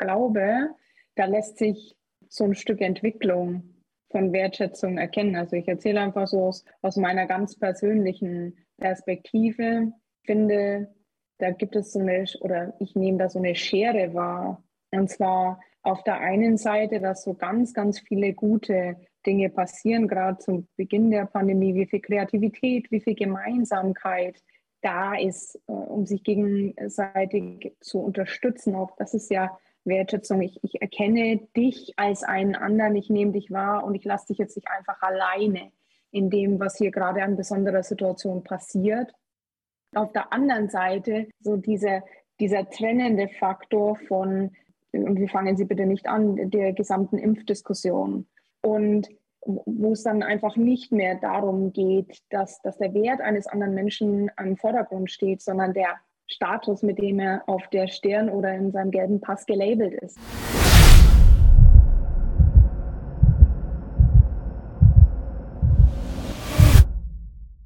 glaube, da lässt sich so ein Stück Entwicklung von Wertschätzung erkennen. Also ich erzähle einfach so aus, aus meiner ganz persönlichen Perspektive. Finde, da gibt es so eine, oder ich nehme da so eine Schere wahr. Und zwar auf der einen Seite, dass so ganz, ganz viele gute Dinge passieren, gerade zum Beginn der Pandemie, wie viel Kreativität, wie viel Gemeinsamkeit da ist, äh, um sich gegenseitig zu unterstützen. Auch das ist ja Wertschätzung. Ich, ich erkenne dich als einen anderen, ich nehme dich wahr und ich lasse dich jetzt nicht einfach alleine in dem, was hier gerade an besonderer Situation passiert. Auf der anderen Seite so diese, dieser trennende Faktor von, und wir fangen Sie bitte nicht an, der gesamten Impfdiskussion. Und wo es dann einfach nicht mehr darum geht, dass, dass der Wert eines anderen Menschen im Vordergrund steht, sondern der Status, mit dem er auf der Stirn oder in seinem gelben Pass gelabelt ist.